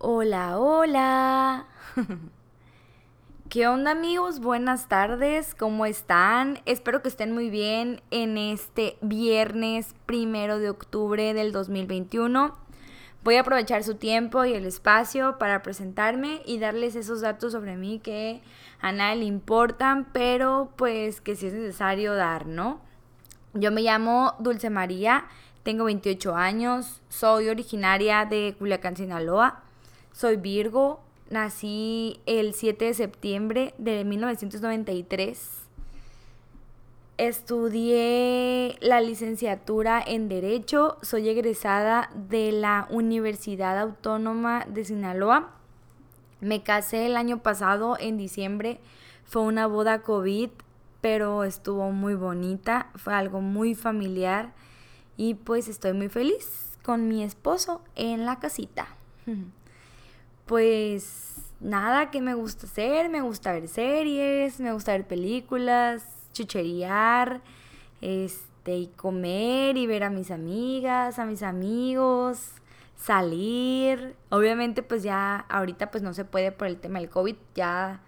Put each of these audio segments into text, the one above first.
Hola, hola. ¿Qué onda amigos? Buenas tardes, ¿cómo están? Espero que estén muy bien en este viernes primero de octubre del 2021. Voy a aprovechar su tiempo y el espacio para presentarme y darles esos datos sobre mí que a nadie le importan, pero pues que sí es necesario dar, ¿no? Yo me llamo Dulce María, tengo 28 años, soy originaria de Culiacán, Sinaloa, soy Virgo, nací el 7 de septiembre de 1993. Estudié la licenciatura en Derecho, soy egresada de la Universidad Autónoma de Sinaloa. Me casé el año pasado en diciembre, fue una boda COVID pero estuvo muy bonita, fue algo muy familiar y pues estoy muy feliz con mi esposo en la casita. Pues nada, que me gusta hacer, me gusta ver series, me gusta ver películas, chucherear, este, y comer y ver a mis amigas, a mis amigos, salir. Obviamente pues ya ahorita pues no se puede por el tema del COVID, ya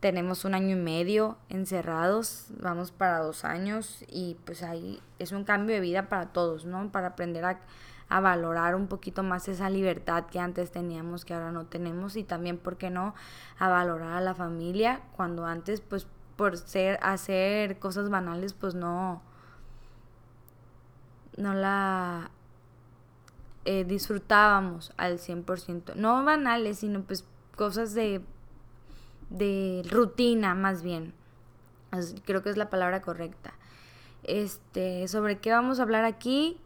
tenemos un año y medio encerrados, vamos para dos años y pues ahí es un cambio de vida para todos, ¿no? Para aprender a, valorar un poquito más esa libertad que antes teníamos, que ahora no tenemos y también, ¿por qué no?, a valorar a la familia cuando antes pues por ser, hacer cosas banales pues no, no la eh, disfrutábamos al 100%, no banales, sino pues cosas de de rutina más bien. Creo que es la palabra correcta. Este, sobre qué vamos a hablar aquí,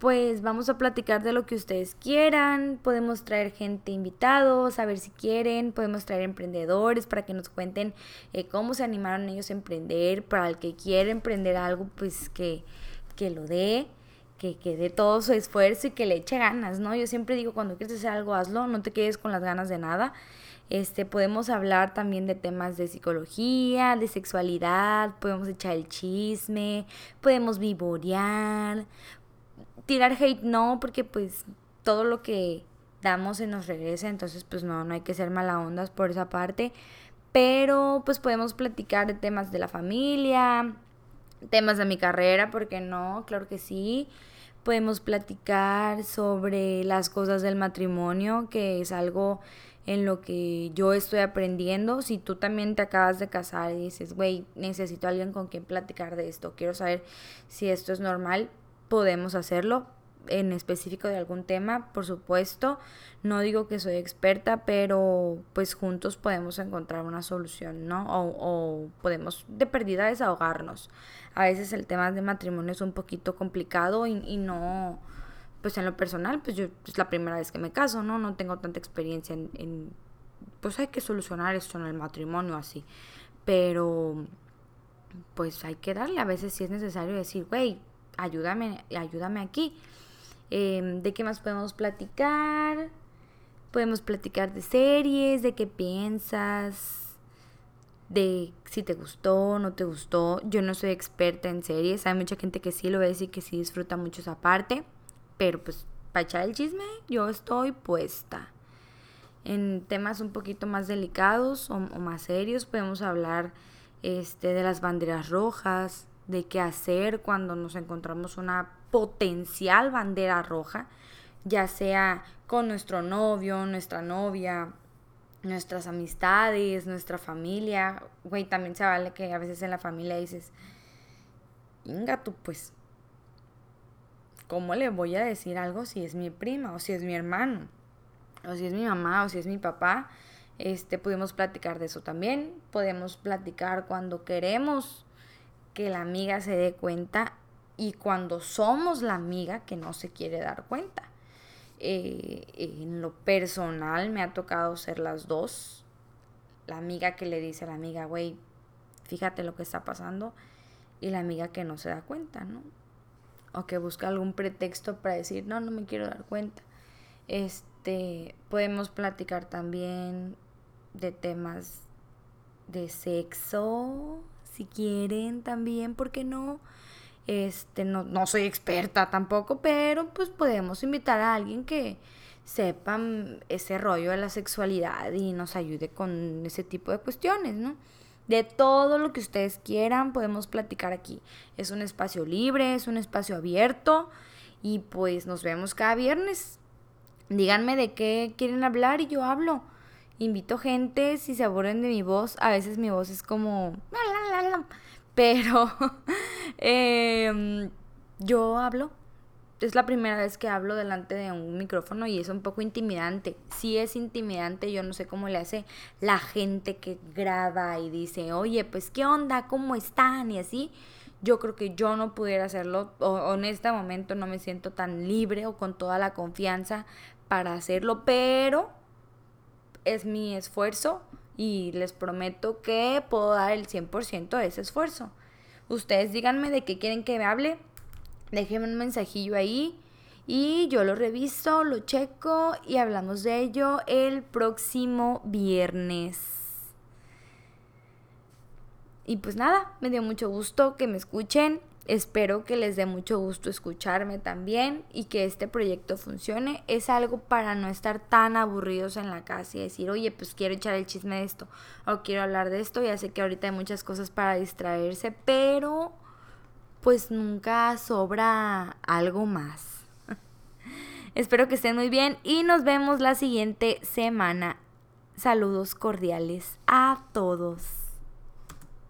pues vamos a platicar de lo que ustedes quieran, podemos traer gente invitados, a ver si quieren, podemos traer emprendedores para que nos cuenten eh, cómo se animaron ellos a emprender, para el que quiere emprender algo, pues que, que lo dé, que, que dé todo su esfuerzo y que le eche ganas, ¿no? Yo siempre digo, cuando quieres hacer algo, hazlo, no te quedes con las ganas de nada. Este, podemos hablar también de temas de psicología, de sexualidad, podemos echar el chisme, podemos vivorear, tirar hate no, porque pues todo lo que damos se nos regresa, entonces pues no, no hay que ser mala ondas por esa parte, pero pues podemos platicar de temas de la familia, temas de mi carrera, porque no, claro que sí. Podemos platicar sobre las cosas del matrimonio, que es algo en lo que yo estoy aprendiendo. Si tú también te acabas de casar y dices, güey, necesito a alguien con quien platicar de esto, quiero saber si esto es normal, podemos hacerlo en específico de algún tema, por supuesto. No digo que soy experta, pero pues juntos podemos encontrar una solución, ¿no? O, o, podemos de perdida desahogarnos. A veces el tema de matrimonio es un poquito complicado y, y no pues en lo personal, pues yo es la primera vez que me caso, ¿no? No tengo tanta experiencia en, pues hay que solucionar esto en el matrimonio así. Pero, pues hay que darle, a veces si es necesario decir, güey, ayúdame, ayúdame aquí. Em, ¿De qué más podemos platicar? Podemos platicar de series, de qué piensas, de si te gustó, no te gustó. Yo no soy experta en series, hay mucha gente que sí lo ve a decir que sí disfruta mucho esa parte. Pero pues para echar el chisme yo estoy puesta. En temas un poquito más delicados o, más serios podemos hablar este, de las banderas rojas, de qué hacer cuando nos encontramos una potencial bandera roja, ya sea con nuestro novio, nuestra novia, nuestras amistades, nuestra familia. Güey, también se vale que a veces en la familia dices, inga tú pues, ¿cómo le voy a decir algo si es mi prima o si es mi hermano? O si es mi mamá o si es mi papá. Este, podemos platicar de eso también. Podemos platicar cuando queremos que la amiga se dé cuenta y cuando somos la amiga que no se quiere dar cuenta. Eh, en lo personal me ha tocado ser las dos. La amiga que le dice a la amiga, güey, fíjate lo que está pasando. Y la amiga que no se da cuenta, ¿no? o que busca algún pretexto para decir, no, no me quiero dar cuenta. Este, podemos platicar también de temas de sexo, si quieren también, ¿por qué no? Este, no, no soy experta tampoco, pero pues podemos invitar a alguien que sepan ese rollo de la sexualidad y nos ayude con ese tipo de cuestiones, ¿no? De todo lo que ustedes quieran podemos platicar aquí. Es un espacio libre, es un espacio abierto y pues nos vemos cada viernes. Díganme de qué quieren hablar y yo hablo. Invito gente si se aburren de mi voz. A veces mi voz es como... Pero em, yo hablo es la primera vez que hablo delante de un micrófono y es un poco intimidante. Sí es intimidante, yo no sé cómo le hace la gente que graba y dice, oye, pues qué onda, cómo están y así. Yo creo que yo no pudiera hacerlo o, en este momento no me siento tan libre o con toda la confianza para hacerlo, pero es mi esfuerzo y les prometo que puedo dar el 100% de ese esfuerzo. Ustedes díganme de qué quieren que me hable Déjenme un mensajillo ahí y yo lo reviso, lo checo y hablamos de ello el próximo viernes. Y pues nada, me dio mucho gusto que me escuchen. Espero que les dé mucho gusto escucharme también y que este proyecto funcione. Es algo para no estar tan aburridos en la casa y decir, oye, pues quiero echar el chisme de esto o quiero hablar de esto. Ya sé que ahorita hay muchas cosas para distraerse, pero pues nunca sobra algo más. Espero que estén muy bien y nos vemos la siguiente semana. Saludos cordiales a todos.